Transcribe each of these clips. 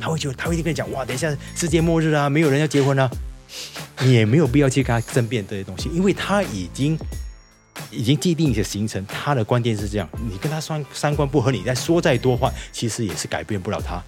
他会觉得他会跟你讲哇，等一下世界末日啊，没有人要结婚啊，你也没有必要去跟他争辩这些东西，因为他已经已经既定的行程，他的观点是这样，你跟他三三观不合，你再说再多话，其实也是改变不了他。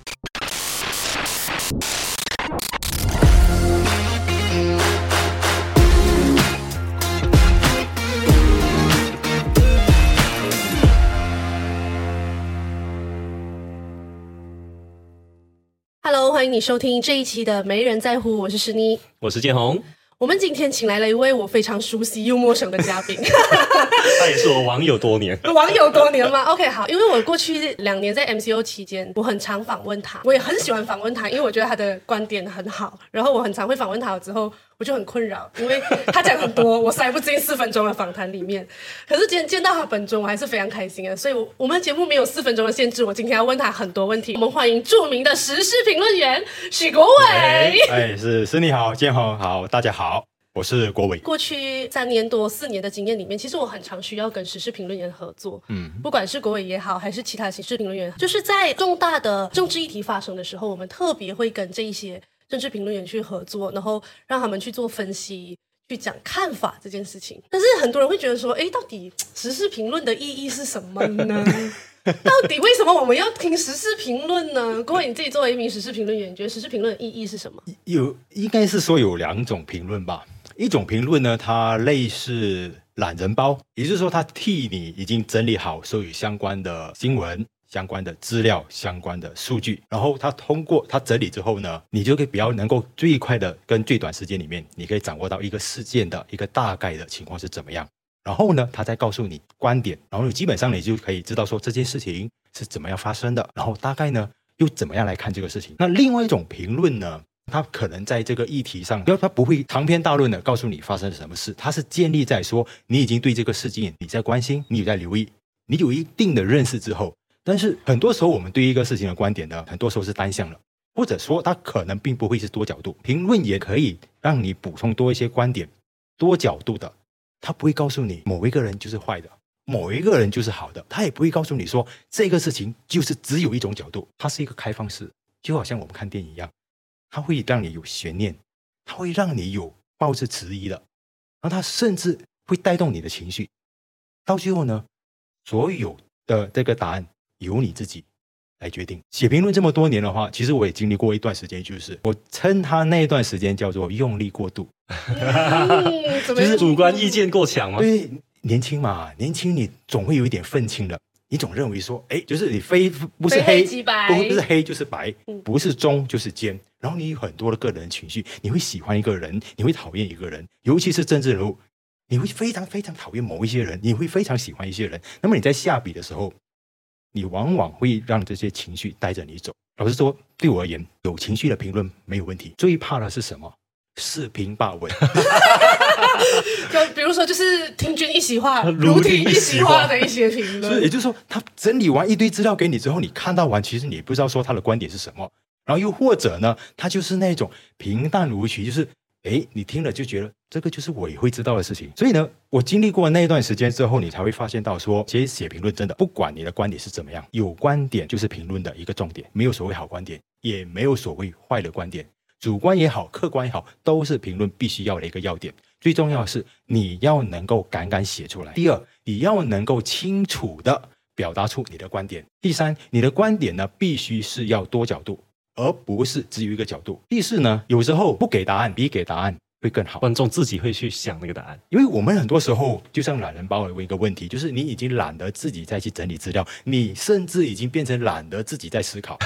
迎你收听这一期的《没人在乎》，我是石妮。我是建宏，我们今天请来了一位我非常熟悉又陌生的嘉宾，他也是我网友多年。网友多年吗？OK，好，因为我过去两年在 MCO 期间，我很常访问他，我也很喜欢访问他，因为我觉得他的观点很好。然后我很常会访问他了之后，我就很困扰，因为他讲很多，我塞不进四分钟的访谈里面。可是今天见到他本尊，我还是非常开心的。所以，我我们的节目没有四分钟的限制，我今天要问他很多问题。我们欢迎著名的时事评论员许国伟。哎，是是，你好，建宏好，大家好，我是国伟。过去三年多四年的经验里面，其实我很常需要跟时事评论员合作，嗯，不管是国伟也好，还是其他时事评论员，就是在重大的政治议题发生的时候，我们特别会跟这一些政治评论员去合作，然后让他们去做分析。去讲看法这件事情，但是很多人会觉得说，哎，到底时事评论的意义是什么呢？到底为什么我们要听时事评论呢？各位，你自己作为一名时事评论员，你觉得时事评论的意义是什么？有应该是说有两种评论吧。一种评论呢，它类似懒人包，也就是说，它替你已经整理好所有相关的新闻、相关的资料、相关的数据，然后它通过它整理之后呢，你就可以比较能够最快的跟最短时间里面，你可以掌握到一个事件的一个大概的情况是怎么样。然后呢，他再告诉你观点，然后你基本上你就可以知道说这件事情是怎么样发生的，然后大概呢又怎么样来看这个事情。那另外一种评论呢，他可能在这个议题上，因为它不会长篇大论的告诉你发生了什么事，他是建立在说你已经对这个事件你在关心，你有在留意，你有一定的认识之后。但是很多时候我们对一个事情的观点呢，很多时候是单向的，或者说它可能并不会是多角度。评论也可以让你补充多一些观点，多角度的。他不会告诉你某一个人就是坏的，某一个人就是好的。他也不会告诉你说这个事情就是只有一种角度。它是一个开放式，就好像我们看电影一样，它会让你有悬念，它会让你有抱着迟疑的，然后它甚至会带动你的情绪。到最后呢，所有的这个答案由你自己来决定。写评论这么多年的话，其实我也经历过一段时间，就是我称他那一段时间叫做用力过度。就是主观意见过强嘛？对，年轻嘛，年轻你总会有一点愤青的，你总认为说，哎，就是你非不是黑，不不是黑就是白，不是中就是尖，然后你有很多的个人情绪，你会喜欢一个人，你会讨厌一个人，尤其是政治人物，你会非常非常讨厌某一些人，你会非常喜欢一些人。那么你在下笔的时候，你往往会让这些情绪带着你走。老实说，对我而言，有情绪的评论没有问题，最怕的是什么？四平八稳，就比如说，就是听君一席话，如听一席话的一些评论。所以也就是说，他整理完一堆资料给你之后，你看到完，其实你不知道说他的观点是什么。然后又或者呢，他就是那种平淡无奇，就是哎，你听了就觉得这个就是我也会知道的事情。所以呢，我经历过那一段时间之后，你才会发现到说，其实写评论真的不管你的观点是怎么样，有观点就是评论的一个重点，没有所谓好观点，也没有所谓坏的观点。主观也好，客观也好，都是评论必须要的一个要点。最重要的是，你要能够敢敢写出来。第二，你要能够清楚的表达出你的观点。第三，你的观点呢，必须是要多角度，而不是只有一个角度。第四呢，有时候不给答案比给答案。会更好，观众自己会去想那个答案，因为我们很多时候就像懒人包的一个问题，就是你已经懒得自己再去整理资料，你甚至已经变成懒得自己在思考。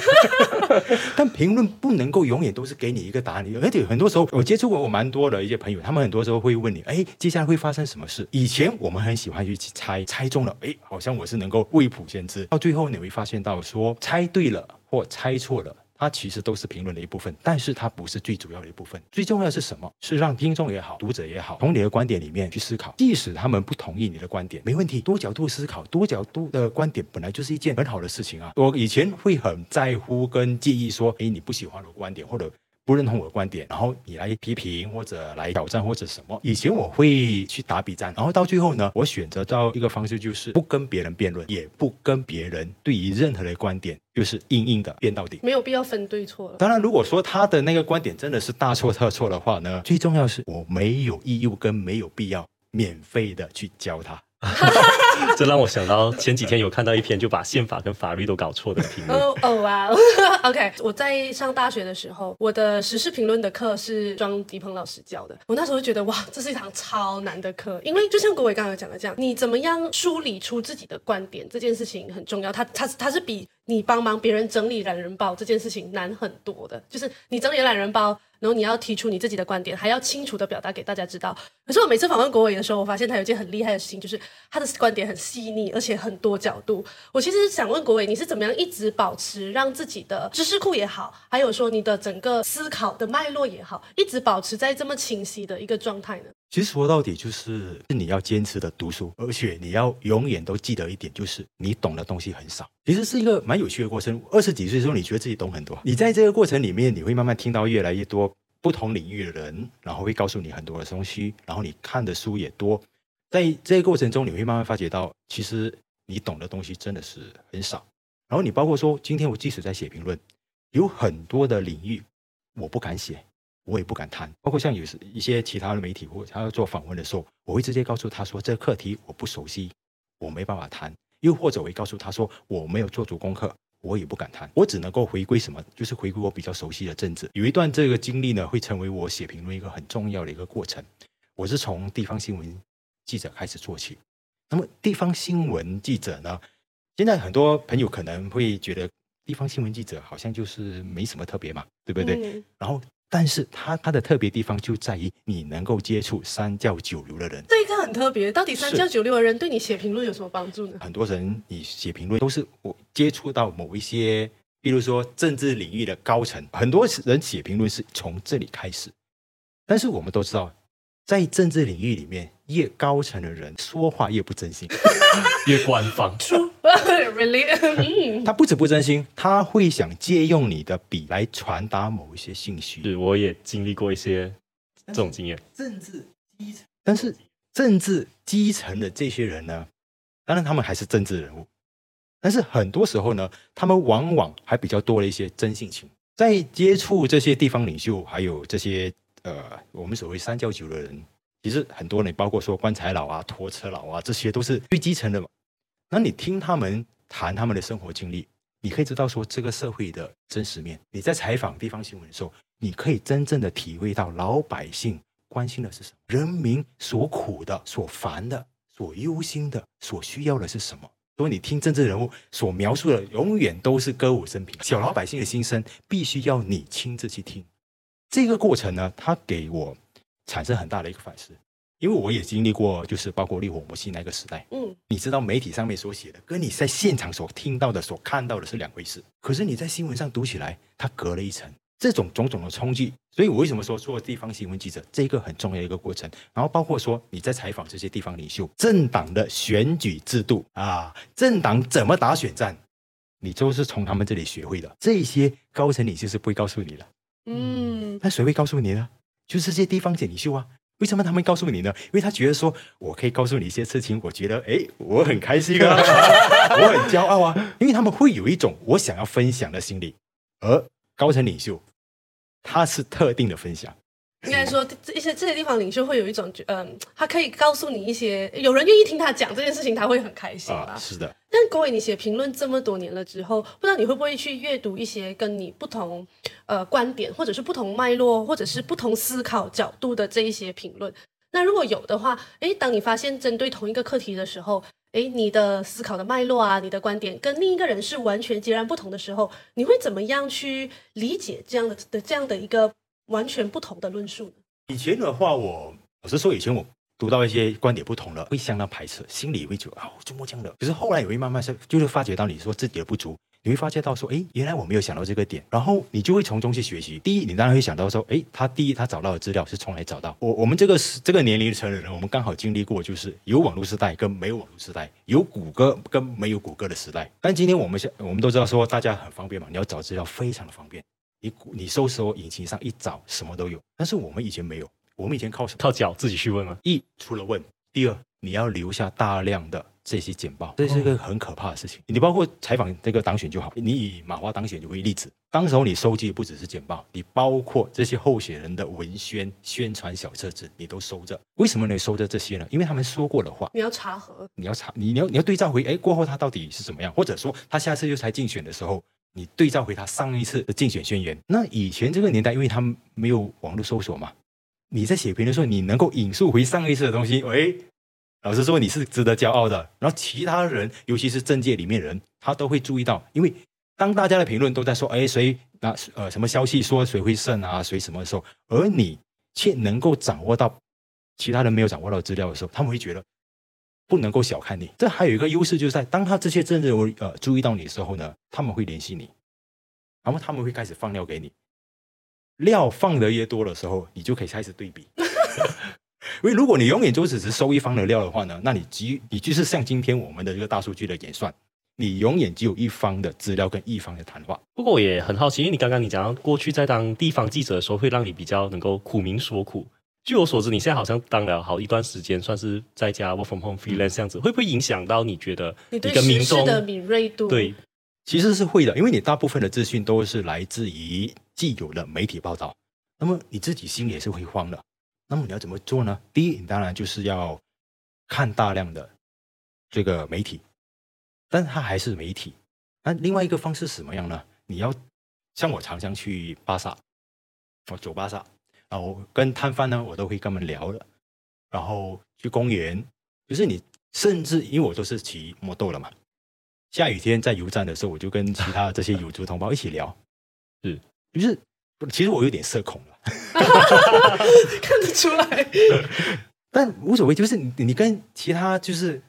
但评论不能够永远都是给你一个答案，而且很多时候我接触过我蛮多的一些朋友，他们很多时候会问你，哎，接下来会发生什么事？以前我们很喜欢去猜，猜中了，哎，好像我是能够未卜先知，到最后你会发现到说猜对了或猜错了。它其实都是评论的一部分，但是它不是最主要的一部分。最重要是什么？是让听众也好，读者也好，从你的观点里面去思考。即使他们不同意你的观点，没问题。多角度思考，多角度的观点本来就是一件很好的事情啊。我以前会很在乎跟介意说，哎，你不喜欢的观点，或者不认同我的观点，然后你来批评或者来挑战或者什么。以前我会去打比战，然后到最后呢，我选择到一个方式，就是不跟别人辩论，也不跟别人对于任何的观点就是硬硬的辩到底，没有必要分对错了。当然，如果说他的那个观点真的是大错特错的话呢，最重要是我没有义务跟没有必要免费的去教他。这让我想到前几天有看到一篇就把宪法跟法律都搞错的评论。哦哦哇，OK，我在上大学的时候，我的时事评论的课是庄迪鹏老师教的。我那时候就觉得哇，这是一堂超难的课，因为就像国伟刚刚讲的这样，你怎么样梳理出自己的观点这件事情很重要。他他他是比你帮忙别人整理懒人包这件事情难很多的，就是你整理懒人包。然后你要提出你自己的观点，还要清楚的表达给大家知道。可是我每次访问国伟的时候，我发现他有一件很厉害的事情，就是他的观点很细腻，而且很多角度。我其实想问国伟，你是怎么样一直保持让自己的知识库也好，还有说你的整个思考的脉络也好，一直保持在这么清晰的一个状态呢？其实说到底就是你要坚持的读书，而且你要永远都记得一点，就是你懂的东西很少。其实是一个蛮有趣的过程。二十几岁的时候，你觉得自己懂很多，你在这个过程里面，你会慢慢听到越来越多不同领域的人，然后会告诉你很多的东西，然后你看的书也多。在这个过程中，你会慢慢发觉到，其实你懂的东西真的是很少。然后你包括说，今天我即使在写评论，有很多的领域我不敢写。我也不敢谈，包括像有时一些其他的媒体或者他要做访问的时候，我会直接告诉他说，这个课题我不熟悉，我没办法谈。又或者我会告诉他说，我没有做足功课，我也不敢谈。我只能够回归什么，就是回归我比较熟悉的政治。有一段这个经历呢，会成为我写评论一个很重要的一个过程。我是从地方新闻记者开始做起。那么地方新闻记者呢，现在很多朋友可能会觉得地方新闻记者好像就是没什么特别嘛，对不对？然后。但是它它的特别地方就在于你能够接触三教九流的人，这一个很特别。到底三教九流的人对你写评论有什么帮助呢？很多人你写评论都是我接触到某一些，比如说政治领域的高层，很多人写评论是从这里开始。但是我们都知道，在政治领域里面，越高层的人说话越不真心，越官方。Really？他不止不真心，他会想借用你的笔来传达某一些信息。是，我也经历过一些这种经验。政治基层，但是政治基层的这些人呢，当然他们还是政治人物，但是很多时候呢，他们往往还比较多了一些真性情。在接触这些地方领袖，还有这些呃，我们所谓三教九的人，其实很多人，包括说棺材佬啊、拖车佬啊，这些都是最基层的嘛。那你听他们谈他们的生活经历，你可以知道说这个社会的真实面。你在采访地方新闻的时候，你可以真正的体会到老百姓关心的是什么，人民所苦的、所烦的、所忧心的、所需要的是什么。所以你听政治人物所描述的，永远都是歌舞升平，小老百姓的心声必须要你亲自去听。这个过程呢，它给我产生很大的一个反思。因为我也经历过，就是包括烈火摩西那个时代，嗯，你知道媒体上面所写的，跟你在现场所听到的、所看到的是两回事。可是你在新闻上读起来，它隔了一层，这种种种的冲击。所以我为什么说做地方新闻记者，这个很重要的一个过程。然后包括说你在采访这些地方领袖，政党的选举制度啊，政党怎么打选战，你都是从他们这里学会的。这些高层领袖是不会告诉你的，嗯，那谁会告诉你呢？就是这些地方领袖啊。为什么他们告诉你呢？因为他觉得说，我可以告诉你一些事情，我觉得，哎，我很开心啊，我很骄傲啊，因为他们会有一种我想要分享的心理，而高层领袖，他是特定的分享。应该说，一些这些地方领袖会有一种，嗯，他可以告诉你一些，有人愿意听他讲这件事情，他会很开心啊。是的。但各位，你写评论这么多年了之后，不知道你会不会去阅读一些跟你不同呃观点，或者是不同脉络，或者是不同思考角度的这一些评论？那如果有的话，诶，当你发现针对同一个课题的时候，诶，你的思考的脉络啊，你的观点跟另一个人是完全截然不同的时候，你会怎么样去理解这样的的这样的一个？完全不同的论述呢。以前的话，我老实说，以前我读到一些观点不同了，会相当排斥，心里会觉得啊，这么讲的。可是后来也会慢慢是，就是发觉到你说自己的不足，你会发觉到说，哎，原来我没有想到这个点，然后你就会从中去学习。第一，你当然会想到说，哎，他第一他找到的资料是从来找到？我我们这个是这个年龄层的人，我们刚好经历过，就是有网络时代跟没有网络时代，有谷歌跟没有谷歌的时代。但今天我们现我们都知道说，大家很方便嘛，你要找资料非常的方便。你你搜索引擎上一找什么都有，但是我们以前没有，我们以前靠什么？靠脚自己去问吗？一除了问，第二你要留下大量的这些简报，这是一个很可怕的事情。你包括采访这个当选就好，你以马华当选为例子，当时候你收集的不只是简报，你包括这些候选人的文宣、宣传小册子，你都收着。为什么你收着这些呢？因为他们说过的话，你要查核，你要查，你你要你要对照回，哎，过后他到底是怎么样，或者说他下次又才竞选的时候。你对照回他上一次的竞选宣言，那以前这个年代，因为他们没有网络搜索嘛，你在写评的时候，你能够引述回上一次的东西，喂，老实说你是值得骄傲的。然后其他人，尤其是政界里面人，他都会注意到，因为当大家的评论都在说，哎，谁那呃什么消息说谁会胜啊，谁什么的时候，而你却能够掌握到其他人没有掌握到资料的时候，他们会觉得。不能够小看你，这还有一个优势，就是在当他这些政治人呃注意到你的时候呢，他们会联系你，然后他们会开始放料给你，料放的越多的时候，你就可以开始对比。因为如果你永远就只是收一方的料的话呢，那你只你就是像今天我们的这个大数据的演算，你永远只有一方的资料跟一方的谈话。不过我也很好奇，因为你刚刚你讲到过去在当地方记者的时候，会让你比较能够苦民所苦。据我所知，你现在好像当了好一段时间，算是在家 work from home freelance 这样子，会不会影响到你觉得你对民众的敏锐度？对，其实是会的，因为你大部分的资讯都是来自于既有的媒体报道，那么你自己心里也是会慌的。那么你要怎么做呢？第一，你当然就是要看大量的这个媒体，但是它还是媒体。那另外一个方式是什么样呢？你要像我常常去巴萨，我走巴萨。然后跟摊贩呢，我都会跟他们聊的。然后去公园，就是你甚至因为我都是骑摩托了嘛，下雨天在油站的时候，我就跟其他这些有族同胞一起聊。是，就是其实我有点社恐了，看得出来。但无所谓，就是你你跟其他就是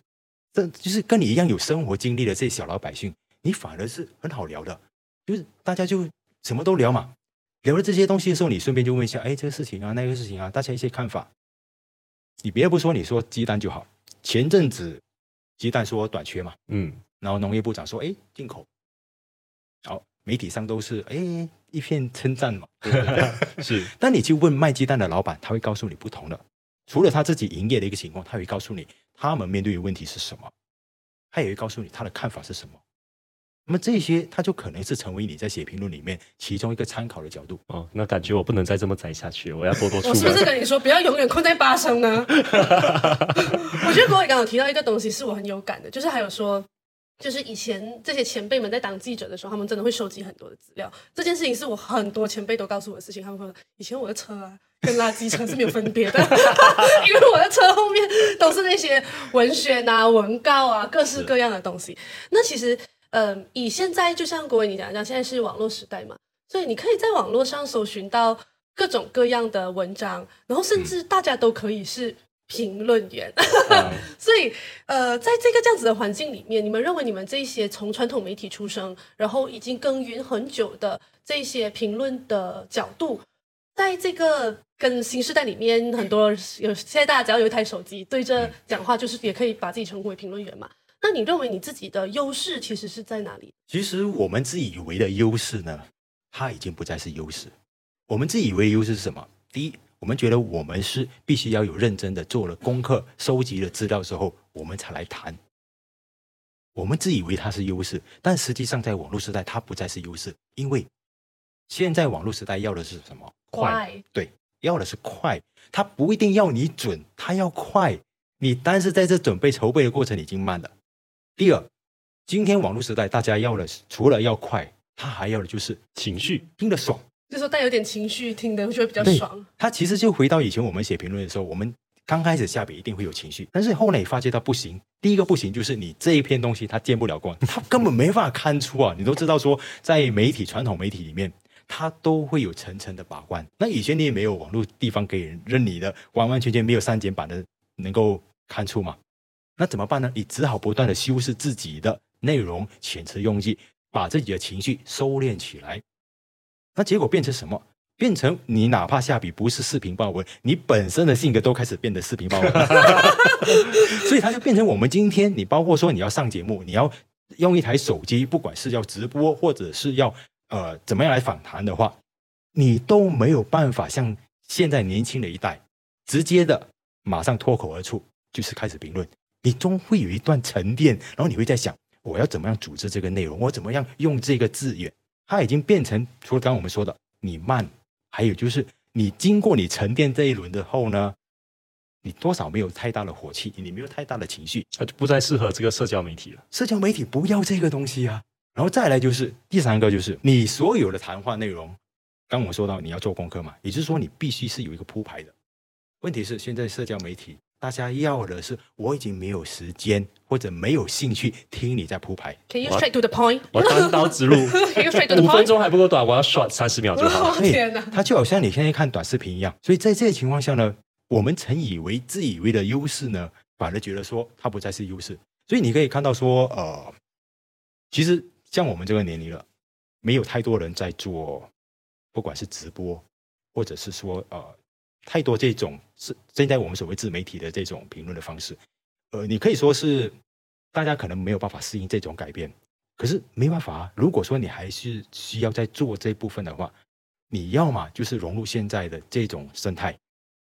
这就是跟你一样有生活经历的这些小老百姓，你反而是很好聊的，就是大家就什么都聊嘛。聊了这些东西的时候，你顺便就问一下，哎，这个事情啊，那个事情啊，大家一些看法。你别不说，你说鸡蛋就好。前阵子鸡蛋说短缺嘛，嗯，然后农业部长说，哎，进口。好，媒体上都是哎一片称赞嘛，是。但你去问卖鸡蛋的老板，他会告诉你不同的。除了他自己营业的一个情况，他会告诉你他们面对的问题是什么，他也会告诉你他的看法是什么。那么这些，它就可能是成为你在写评论里面其中一个参考的角度哦。那感觉我不能再这么宅下去，我要多多出。我是不是跟你说，不要永远困在八声呢？我觉得国伟刚刚提到一个东西，是我很有感的，就是还有说，就是以前这些前辈们在当记者的时候，他们真的会收集很多的资料。这件事情是我很多前辈都告诉我的事情。他们说，以前我的车啊，跟垃圾车是没有分别的，因为我的车后面都是那些文宣啊、文告啊，各式各样的东西。那其实。嗯，以现在就像国伟你讲讲，现在是网络时代嘛，所以你可以在网络上搜寻到各种各样的文章，然后甚至大家都可以是评论员。所以，呃，在这个这样子的环境里面，你们认为你们这些从传统媒体出生，然后已经耕耘很久的这些评论的角度，在这个跟新时代里面，很多有现在大家只要有一台手机对着讲话，就是也可以把自己称呼为评论员嘛。那你认为你自己的优势其实是在哪里？其实我们自以为的优势呢，它已经不再是优势。我们自以为的优势是什么？第一，我们觉得我们是必须要有认真的做了功课、收集了资料之后，我们才来谈。我们自以为它是优势，但实际上在网络时代，它不再是优势，因为现在网络时代要的是什么？快。对，要的是快。它不一定要你准，它要快。你单是在这准备筹备的过程已经慢了。第二，今天网络时代，大家要的是除了要快，他还要的就是情绪，听得爽，就说带有点情绪，听得就会比较爽。他其实就回到以前我们写评论的时候，我们刚开始下笔一定会有情绪，但是后来你发觉到不行。第一个不行就是你这一篇东西它见不了光，它根本没办法看出啊。你都知道说，在媒体传统媒体里面，它都会有层层的把关。那以前你也没有网络地方给人任你的，完完全全没有删减版的能够看出嘛。那怎么办呢？你只好不断的修饰自己的内容，遣词用句，把自己的情绪收敛起来。那结果变成什么？变成你哪怕下笔不是视频报文，你本身的性格都开始变得视频报文。所以它就变成我们今天，你包括说你要上节目，你要用一台手机，不管是要直播或者是要呃怎么样来访谈的话，你都没有办法像现在年轻的一代直接的马上脱口而出就是开始评论，你终会有一段沉淀，然后你会在想我要怎么样组织这个内容，我怎么样用这个字眼，它已经变成除了刚刚我们说的你慢，还有就是你经过你沉淀这一轮的后呢。你多少没有太大的火气，你没有太大的情绪，它就不再适合这个社交媒体了。社交媒体不要这个东西啊。然后再来就是第三个，就是你所有的谈话内容，刚我说到你要做功课嘛，也就是说你必须是有一个铺排的。问题是现在社交媒体大家要的是我已经没有时间或者没有兴趣听你在铺排。Can you straight to the point？我单刀直入，五分钟还不够短，我要刷三十秒就好。天哪！它就好像你现在看短视频一样，所以在这些情况下呢。我们曾以为自以为的优势呢，反而觉得说它不再是优势。所以你可以看到说，呃，其实像我们这个年龄了，没有太多人在做，不管是直播，或者是说呃，太多这种是现在我们所谓自媒体的这种评论的方式，呃，你可以说是大家可能没有办法适应这种改变。可是没办法啊，如果说你还是需要在做这部分的话，你要么就是融入现在的这种生态。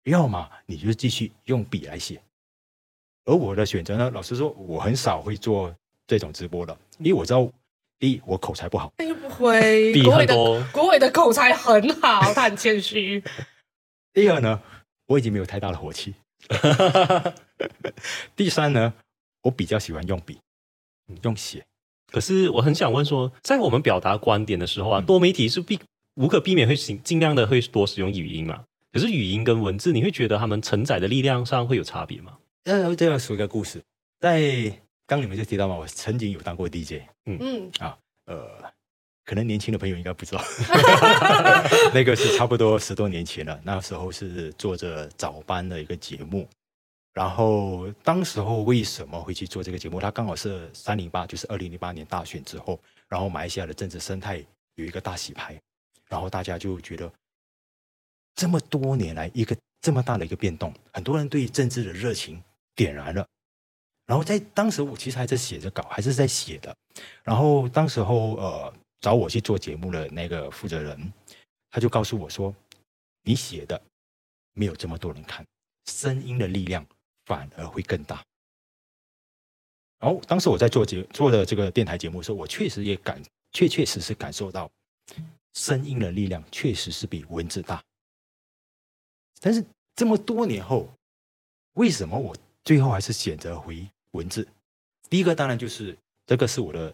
要么你就继续用笔来写，而我的选择呢？老实说，我很少会做这种直播的，因为我知道，第一，我口才不好。又不会，国伟的。国伟的口才很好，他很谦虚。第二呢，我已经没有太大的火气。第三呢，我比较喜欢用笔，用写。可是我很想问说，在我们表达观点的时候啊，多媒体是必无可避免会尽尽量的会多使用语音嘛？可是语音跟文字，你会觉得他们承载的力量上会有差别吗？呃，这样说一个故事，在刚你们就提到嘛，我曾经有当过 DJ，嗯嗯啊，呃，可能年轻的朋友应该不知道，那个是差不多十多年前了。那时候是做着早班的一个节目，然后当时候为什么会去做这个节目？它刚好是三零八，就是二零零八年大选之后，然后马来西亚的政治生态有一个大洗牌，然后大家就觉得。这么多年来，一个这么大的一个变动，很多人对政治的热情点燃了。然后在当时，我其实还在写着稿，还是在写的。然后当时候，呃，找我去做节目的那个负责人，他就告诉我说：“你写的没有这么多人看，声音的力量反而会更大。”然后当时我在做节做的这个电台节目的时候，我确实也感确确实实感受到，声音的力量确实是比文字大。但是这么多年后，为什么我最后还是选择回文字？第一个当然就是这个是我的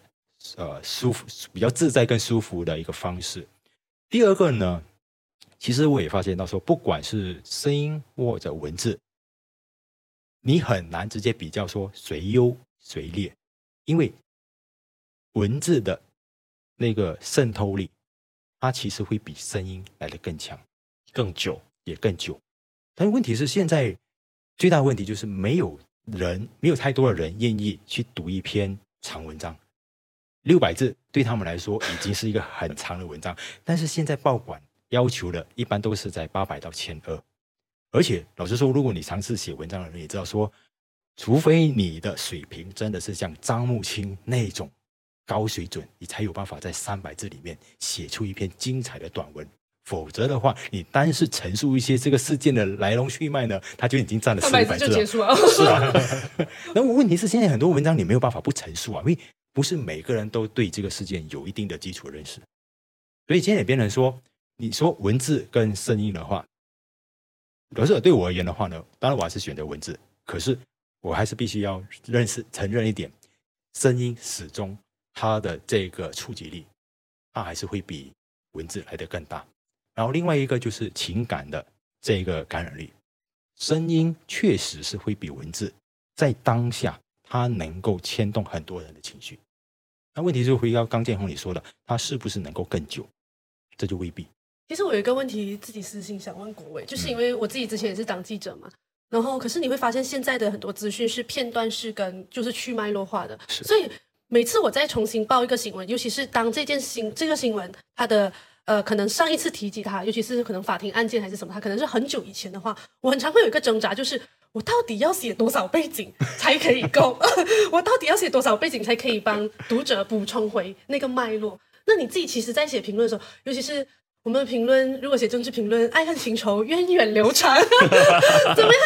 呃舒服、比较自在、更舒服的一个方式。第二个呢，其实我也发现到说，不管是声音或者文字，你很难直接比较说谁优谁劣，因为文字的那个渗透力，它其实会比声音来的更强、更久。也更久，但问题是现在最大的问题就是没有人，没有太多的人愿意去读一篇长文章，六百字对他们来说已经是一个很长的文章。但是现在报馆要求的一般都是在八百到千二，而且老实说，如果你尝试写文章的人也知道说，除非你的水平真的是像张木青那种高水准，你才有办法在三百字里面写出一篇精彩的短文。否则的话，你单是陈述一些这个事件的来龙去脉呢，它就已经占了四百字了。是啊，那问题是现在很多文章你没有办法不陈述啊，因为不是每个人都对这个事件有一定的基础认识。所以今天也变成说，你说文字跟声音的话，可是对我而言的话呢，当然我还是选择文字。可是我还是必须要认识承认一点，声音始终它的这个触及力，它还是会比文字来的更大。然后另外一个就是情感的这个感染力，声音确实是会比文字在当下它能够牵动很多人的情绪。那问题就回到刚建宏你说的，他是不是能够更久？这就未必。其实我有一个问题，自己私信想问国伟，就是因为我自己之前也是当记者嘛，然后可是你会发现现在的很多资讯是片段式跟就是去脉络化的，所以每次我再重新报一个新闻，尤其是当这件新这个新闻它的。呃，可能上一次提及它，尤其是可能法庭案件还是什么，它可能是很久以前的话，我很常会有一个挣扎，就是我到底要写多少背景才可以够？我到底要写多少背景才可以帮读者补充回那个脉络？那你自己其实，在写评论的时候，尤其是我们的评论，如果写政治评论，爱恨情仇源远流长，怎么样？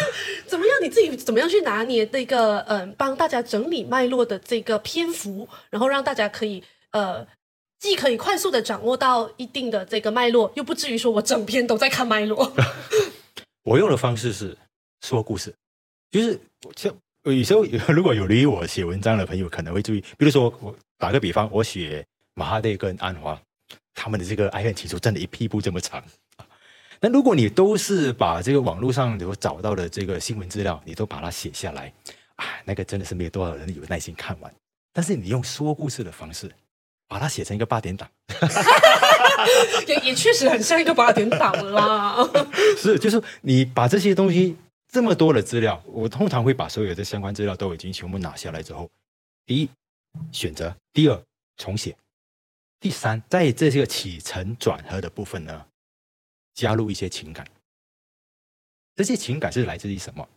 怎么样？你自己怎么样去拿捏那个嗯，帮大家整理脉络的这个篇幅，然后让大家可以呃，既可以快速的掌握到一定的这个脉络，又不至于说我整篇都在看脉络。我用的方式是说故事，就是像有时候如果有理我写文章的朋友可能会注意，比如说我打个比方，我写马哈蒂跟安华他们的这个爱恨情仇，真的一屁股这么长。那如果你都是把这个网络上有找到的这个新闻资料，你都把它写下来，啊，那个真的是没有多少人有耐心看完。但是你用说故事的方式，把它写成一个八点档，也也确实很像一个八点档啦。是，就是你把这些东西这么多的资料，我通常会把所有的相关资料都已经全部拿下来之后，第一选择，第二重写，第三在这些起承转合的部分呢。加入一些情感，这些情感是来自于什么？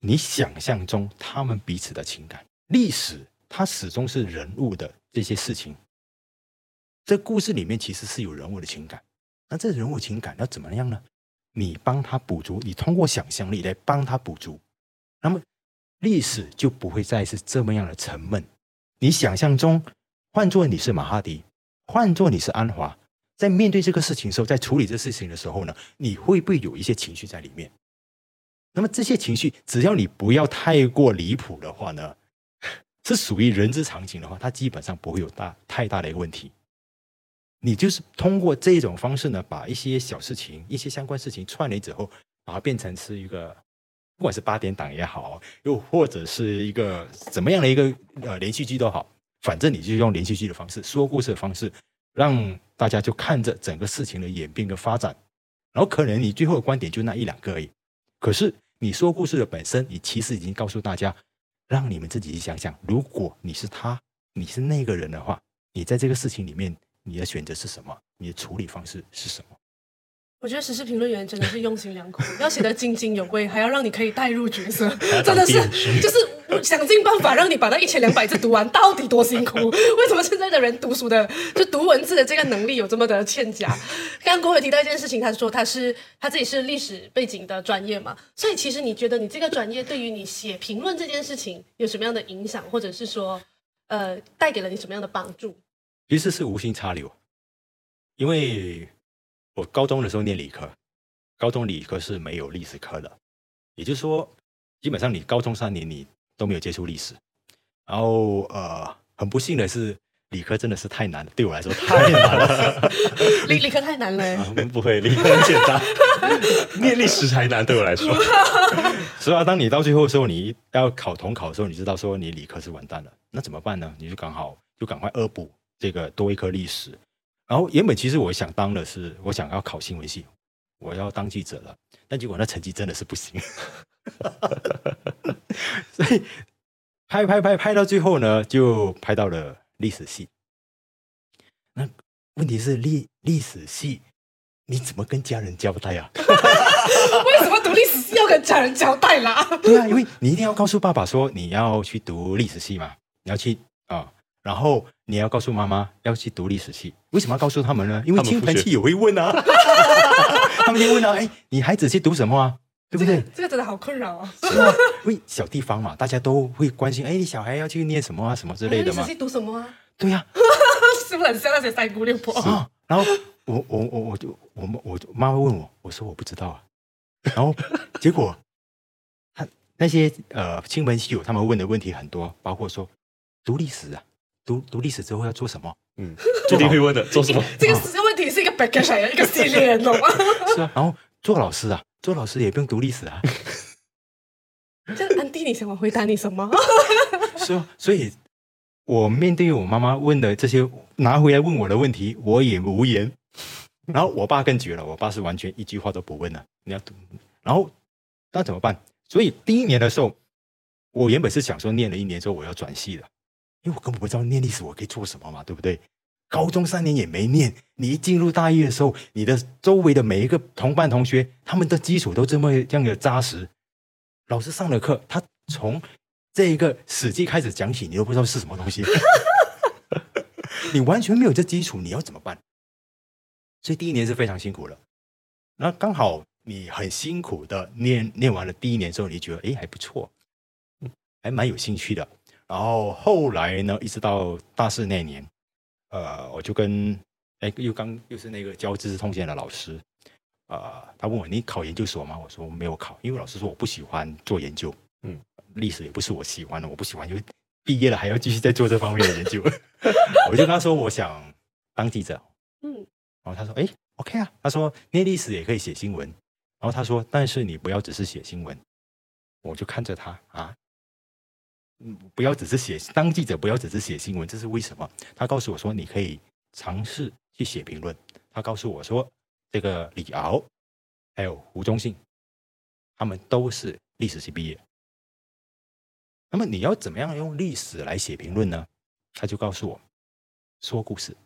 你想象中他们彼此的情感，历史它始终是人物的这些事情。这故事里面其实是有人物的情感，那这人物情感要怎么样呢？你帮他补足，你通过想象力来帮他补足，那么历史就不会再是这么样的沉闷。你想象中，换做你是马哈迪，换做你是安华。在面对这个事情时候，在处理这事情的时候呢，你会不会有一些情绪在里面？那么这些情绪，只要你不要太过离谱的话呢，是属于人之常情的话，它基本上不会有大太大的一个问题。你就是通过这种方式呢，把一些小事情、一些相关事情串联之后，把它变成是一个，不管是八点档也好，又或者是一个怎么样的一个呃连续剧都好，反正你就用连续剧的方式说故事的方式。让大家就看着整个事情的演变跟发展，然后可能你最后的观点就那一两个而已。可是你说故事的本身，你其实已经告诉大家，让你们自己去想想，如果你是他，你是那个人的话，你在这个事情里面，你的选择是什么？你的处理方式是什么？我觉得时事评论员真的是用心良苦，要写得津津有味，还要让你可以带入角色，真的是就是想尽办法让你把那一千两百字读完，到底多辛苦？为什么现在的人读书的就读文字的这个能力有这么的欠佳？刚刚郭伟提到一件事情，他说他是他自己是历史背景的专业嘛，所以其实你觉得你这个专业对于你写评论这件事情有什么样的影响，或者是说呃带给了你什么样的帮助？其实是无心插柳，因为。我高中的时候念理科，高中理科是没有历史课的，也就是说，基本上你高中三年你都没有接触历史。然后呃，很不幸的是，理科真的是太难了，对我来说太难了。理理科太难了。不会，理科很简单，念历史才难，对我来说。是啊，当你到最后的时候，你要考统考的时候，你知道说你理科是完蛋了，那怎么办呢？你就刚好就赶快恶补这个多一科历史。然后原本其实我想当的是，我想要考新闻系，我要当记者了。但结果那成绩真的是不行，所以拍拍拍拍到最后呢，就拍到了历史系。那问题是历历史系你怎么跟家人交代啊？为什么读历史系要跟家人交代啦？对啊，因为你一定要告诉爸爸说你要去读历史系嘛，你要去啊。然后你要告诉妈妈要去读历史系，为什么要告诉他们呢？因为亲朋戚友会问啊，他们就问啊，哎，你孩子去读什么啊？对不对？这个真的好困扰啊！是啊，因为小地方嘛，大家都会关心，哎，你小孩要去念什么啊，什么之类的嘛。历史系读什么啊？对呀，是不是很像那些三姑六婆啊？然后我我我我就我妈我妈妈问我，我说我不知道啊。然后结果他那些呃亲朋戚友他们问的问题很多，包括说读历史啊。读读历史之后要做什么？嗯，一定会问的，做什么？这个这个问题是一个 b a c k a 一个系列，懂吗？是啊，然后做老师啊，做老师也不用读历史啊。这安迪，你想我回答你什么？是啊，所以我面对我妈妈问的这些拿回来问我的问题，我也无言。然后我爸更绝了，我爸是完全一句话都不问的。你要读，然后那怎么办？所以第一年的时候，我原本是想说念了一年之后我要转系的。因为我根本不知道念历史我可以做什么嘛，对不对？高中三年也没念，你一进入大一的时候，你的周围的每一个同班同学，他们的基础都这么样的扎实。老师上了课，他从这一个史记开始讲起，你都不知道是什么东西。你完全没有这基础，你要怎么办？所以第一年是非常辛苦了。那刚好你很辛苦的念念完了第一年之后，你觉得哎还不错，还蛮有兴趣的。然后后来呢，一直到大四那年，呃，我就跟哎又刚又是那个教知识通鉴的老师，呃，他问我你考研究所吗？我说没有考，因为老师说我不喜欢做研究，嗯，历史也不是我喜欢的，我不喜欢，因为毕业了还要继续在做这方面的研究。我就跟他说我想当记者，嗯，然后他说哎。OK 啊，他说念历史也可以写新闻，然后他说，但是你不要只是写新闻，我就看着他啊，嗯，不要只是写当记者，不要只是写新闻，这是为什么？他告诉我说，你可以尝试去写评论。他告诉我说，这个李敖还有胡忠信，他们都是历史系毕业。那么你要怎么样用历史来写评论呢？他就告诉我，说故事。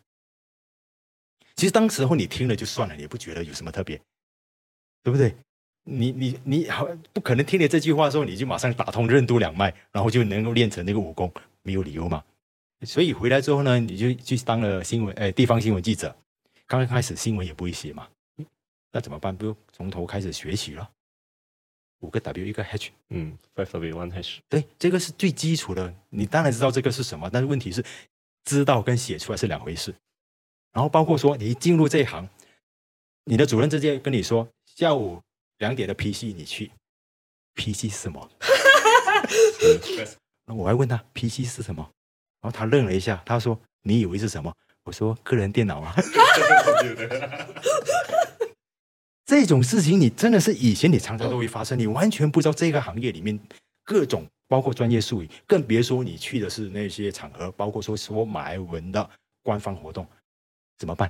其实当时候你听了就算了，也不觉得有什么特别，对不对？你你你好，不可能听了这句话之后你就马上打通任督两脉，然后就能够练成那个武功，没有理由嘛。所以回来之后呢，你就去当了新闻，呃，地方新闻记者。刚刚开始新闻也不会写嘛，那怎么办？不从头开始学习了。五个 W 一个 H，嗯，Five W One H，对，这个是最基础的。你当然知道这个是什么，但是问题是，知道跟写出来是两回事。然后包括说，你一进入这一行，你的主任直接跟你说，下午两点的 PC 你去，PC 是什么？那我还问他 PC 是什么，然后他愣了一下，他说：“你以为是什么？”我说：“个人电脑啊。”这种事情你真的是以前你常常都会发生，你完全不知道这个行业里面各种包括专业术语，更别说你去的是那些场合，包括说说马来文的官方活动。怎么办？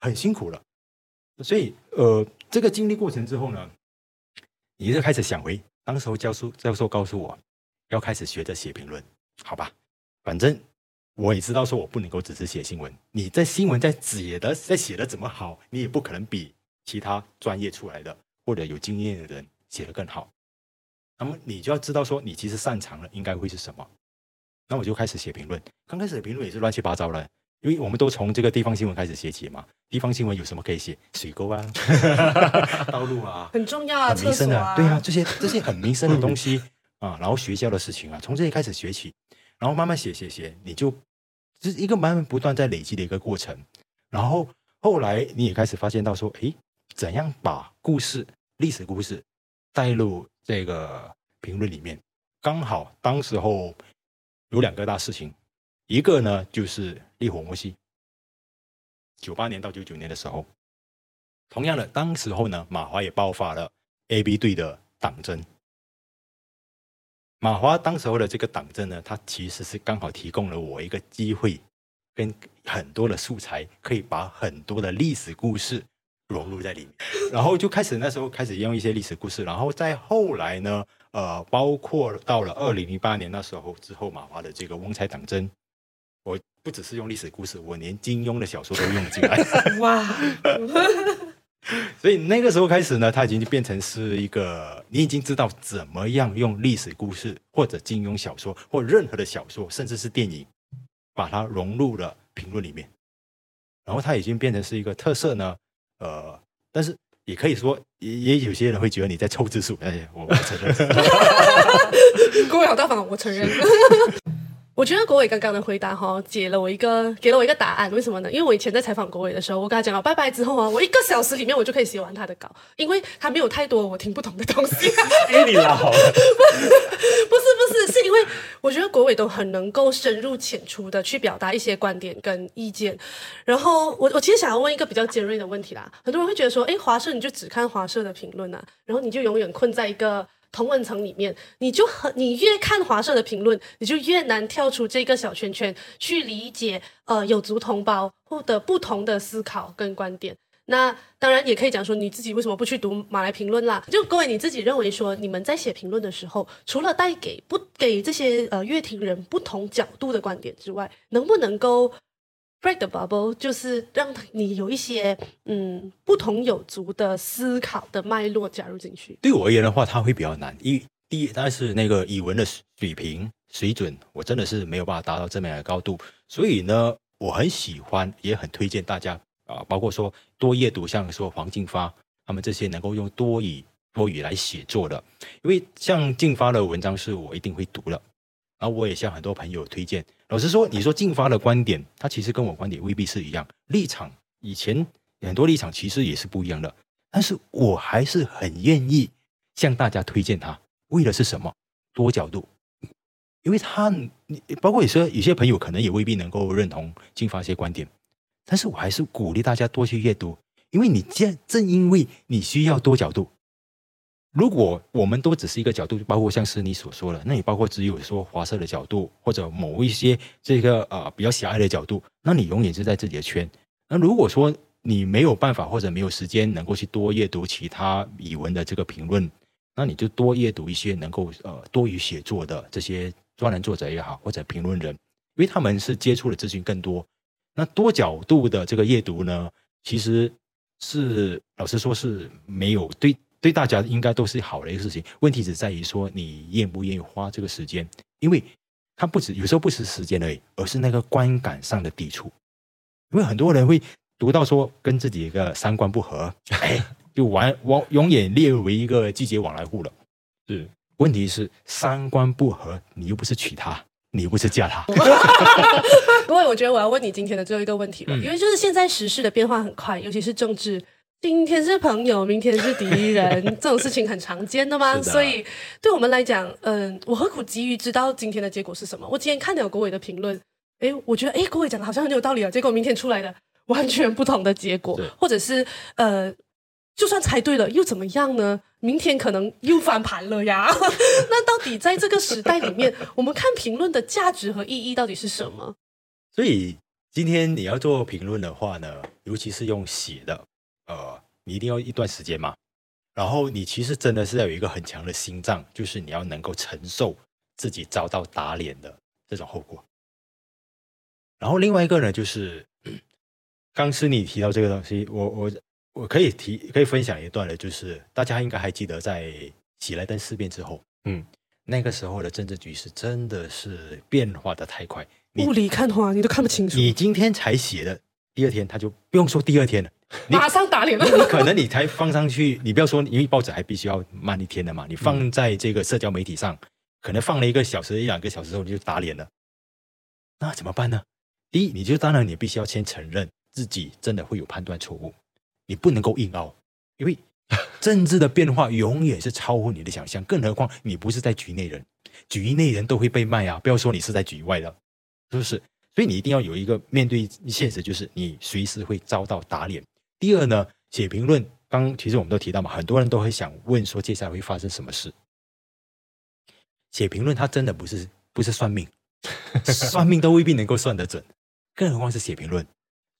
很辛苦了，所以呃，这个经历过程之后呢，你就开始想回当时候教授教授告诉我要开始学着写评论，好吧？反正我也知道说我不能够只是写新闻，你在新闻在写的在写的怎么好，你也不可能比其他专业出来的或者有经验的人写的更好。那么你就要知道说你其实擅长的应该会是什么。那我就开始写评论，刚开始的评论也是乱七八糟的。因为我们都从这个地方新闻开始写起嘛，地方新闻有什么可以写？水沟啊，道路啊，很重要啊，很民生的，对啊，这些这些很民生的东西啊，然后学校的事情啊，从这里开始学起，然后慢慢写写写，你就这是一个慢慢不断在累积的一个过程。然后后来你也开始发现到说，哎，怎样把故事、历史故事带入这个评论里面？刚好当时候有两个大事情。一个呢，就是烈火摩西，九八年到九九年的时候，同样的，当时候呢，马华也爆发了 A B 队的党争。马华当时候的这个党争呢，它其实是刚好提供了我一个机会，跟很多的素材，可以把很多的历史故事融入在里面，然后就开始那时候开始用一些历史故事，然后再后来呢，呃，包括到了二零零八年那时候之后，马华的这个翁财党争。我不只是用历史故事，我连金庸的小说都用进来。哇！所以那个时候开始呢，它已经变成是一个，你已经知道怎么样用历史故事或者金庸小说或任何的小说，甚至是电影，把它融入了评论里面。然后它已经变成是一个特色呢。呃，但是也可以说，也也有些人会觉得你在凑字数。哎，我我承认。各位好大方，我承认。我觉得国伟刚刚的回答哈，解了我一个，给了我一个答案。为什么呢？因为我以前在采访国伟的时候，我跟他讲了拜拜之后啊，我一个小时里面我就可以写完他的稿，因为他没有太多我听不懂的东西。哎，你拉好了。不是不是，是因为我觉得国伟都很能够深入浅出的去表达一些观点跟意见。然后我我其实想要问一个比较尖锐的问题啦，很多人会觉得说，哎，华社你就只看华社的评论啊，然后你就永远困在一个。同文层里面，你就很你越看华社的评论，你就越难跳出这个小圈圈去理解呃有族同胞或者不同的思考跟观点。那当然也可以讲说你自己为什么不去读马来评论啦？就各位你自己认为说，你们在写评论的时候，除了带给不给这些呃乐听人不同角度的观点之外，能不能够？break the bubble 就是让你有一些嗯不同有族的思考的脉络加入进去。对我而言的话，它会比较难。一第一，但是那个语文的水平水准，我真的是没有办法达到这么样的高度。所以呢，我很喜欢，也很推荐大家啊，包括说多阅读，像说黄静发他们这些能够用多语多语来写作的，因为像静发的文章是我一定会读的。然后我也向很多朋友推荐。老实说，你说静发的观点，他其实跟我观点未必是一样，立场以前很多立场其实也是不一样的。但是我还是很愿意向大家推荐他，为的是什么？多角度。因为他，你包括有些有些朋友可能也未必能够认同进发一些观点，但是我还是鼓励大家多去阅读，因为你正正因为你需要多角度。如果我们都只是一个角度，包括像是你所说的，那你包括只有说华社的角度，或者某一些这个呃比较狭隘的角度，那你永远是在自己的圈。那如果说你没有办法或者没有时间能够去多阅读其他语文的这个评论，那你就多阅读一些能够呃多于写作的这些。专栏作者也好，或者评论人，因为他们是接触的资讯更多。那多角度的这个阅读呢，其实是老实说是没有对对大家应该都是好的一个事情。问题只在于说你愿不愿意花这个时间，因为它不止有时候不是时间而已，而是那个观感上的抵触。因为很多人会读到说跟自己一个三观不合，哎，就完往永远列为一个季节往来户了。是。问题是三观不合，你又不是娶她，你又不是嫁她。不过我觉得我要问你今天的最后一个问题了，因为就是现在时事的变化很快，尤其是政治，今天是朋友，明天是敌人，这种事情很常见的吗？所以对我们来讲，嗯，我何苦急于知道今天的结果是什么？我今天看到有国伟的评论，哎，我觉得哎，国伟讲的好像很有道理啊，结果明天出来的 完全不同的结果，或者是呃。就算猜对了又怎么样呢？明天可能又翻盘了呀。那到底在这个时代里面，我们看评论的价值和意义到底是什么？所以今天你要做评论的话呢，尤其是用写的，呃，你一定要一段时间嘛。然后你其实真的是要有一个很强的心脏，就是你要能够承受自己遭到打脸的这种后果。然后另外一个呢，就是刚是你提到这个东西，我我。我可以提，可以分享一段的，就是大家应该还记得，在喜来登事变之后，嗯，那个时候的政治局势真的是变化的太快，雾里看花，你都看不清楚。你今天才写的，第二天他就不用说第二天了，马上打脸了。你可能你才放上去，你不要说，因为报纸还必须要慢一天的嘛，你放在这个社交媒体上，可能放了一个小时、一两个小时后你就打脸了，那怎么办呢？第一，你就当然你必须要先承认自己真的会有判断错误。你不能够硬凹，因为政治的变化永远是超乎你的想象。更何况你不是在局内人，局内人都会被卖啊！不要说你是在局外的，是不是？所以你一定要有一个面对现实，就是你随时会遭到打脸。第二呢，写评论，刚其实我们都提到嘛，很多人都会想问说接下来会发生什么事。写评论，它真的不是不是算命，算命都未必能够算得准，更何况是写评论。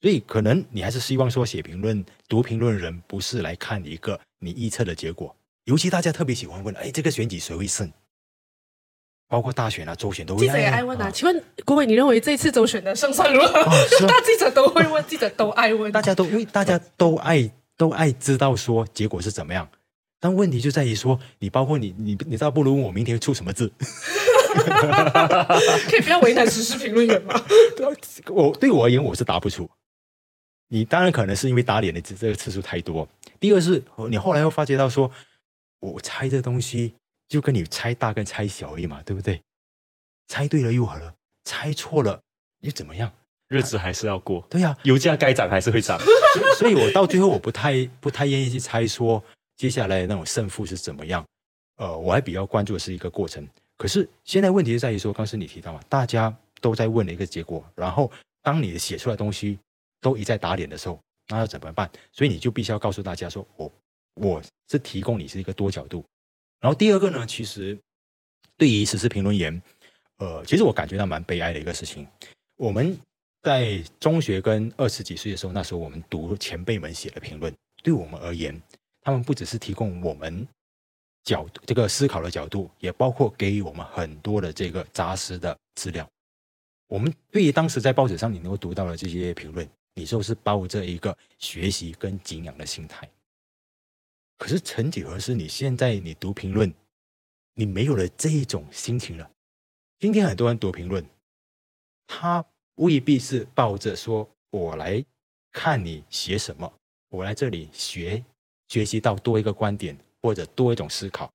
所以，可能你还是希望说，写评论、读评论人不是来看一个你预测的结果。尤其大家特别喜欢问：哎，这个选举谁会胜？包括大选啊、周选都会。记者也爱问啊。请问郭伟，你认为这次周选的胜算如何？大记者都会问，记者都爱问。大家都因为大家都爱都爱知道说结果是怎么样。但问题就在于说，你包括你你你倒不如问我明天会出什么字。可以不要为难时事评论员吗？我对我而言，我是答不出。你当然可能是因为打脸的这这个次数太多。第二是，你后来又发觉到说，我猜这东西就跟你猜大跟猜小而已嘛，对不对？猜对了又好了，猜错了又怎么样？日子还是要过。对呀，油价该涨还是会涨。所以 我到最后我不太不太愿意去猜说接下来那种胜负是怎么样。呃，我还比较关注的是一个过程。可是现在问题是在于说，刚才你提到嘛，大家都在问的一个结果，然后当你写出来东西。都一再打脸的时候，那要怎么办？所以你就必须要告诉大家说，我我是提供你是一个多角度。然后第二个呢，其实对于时事评论员，呃，其实我感觉到蛮悲哀的一个事情。我们在中学跟二十几岁的时候，那时候我们读前辈们写的评论，对我们而言，他们不只是提供我们角这个思考的角度，也包括给予我们很多的这个扎实的资料。我们对于当时在报纸上你能够读到的这些评论。你就是抱着一个学习跟敬仰的心态，可是曾几何时，你现在你读评论，你没有了这一种心情了。今天很多人读评论，他未必是抱着说我来看你写什么，我来这里学学习到多一个观点或者多一种思考。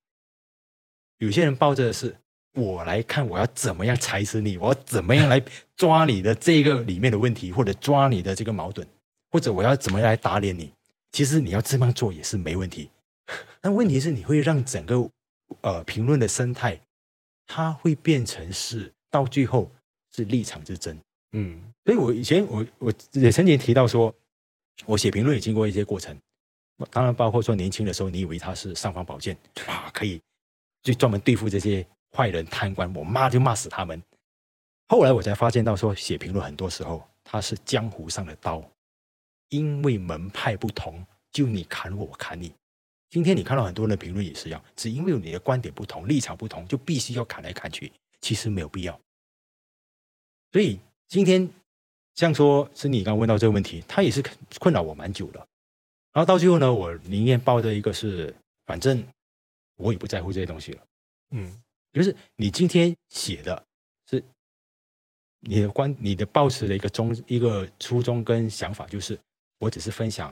有些人抱着的是我来看我要怎么样踩死你，我要怎么样来抓你的这个里面的问题，或者抓你的这个矛盾，或者我要怎么样来打脸你。其实你要这样做也是没问题，但问题是你会让整个呃评论的生态，它会变成是到最后是立场之争。嗯，所以我以前我我也曾经提到说，我写评论也经过一些过程，当然包括说年轻的时候，你以为他是尚方宝剑啊，可以就专门对付这些坏人贪官，我骂就骂死他们。后来我才发现到说，写评论很多时候它是江湖上的刀。因为门派不同，就你砍我，我砍你。今天你看到很多人的评论也是一样，只因为你的观点不同、立场不同，就必须要砍来砍去。其实没有必要。所以今天像说是你刚问到这个问题，他也是困扰我蛮久的。然后到最后呢，我宁愿抱着一个是，反正我也不在乎这些东西了。嗯，就是你今天写的是你的观，你的抱持的一个中一个初衷跟想法，就是。我只是分享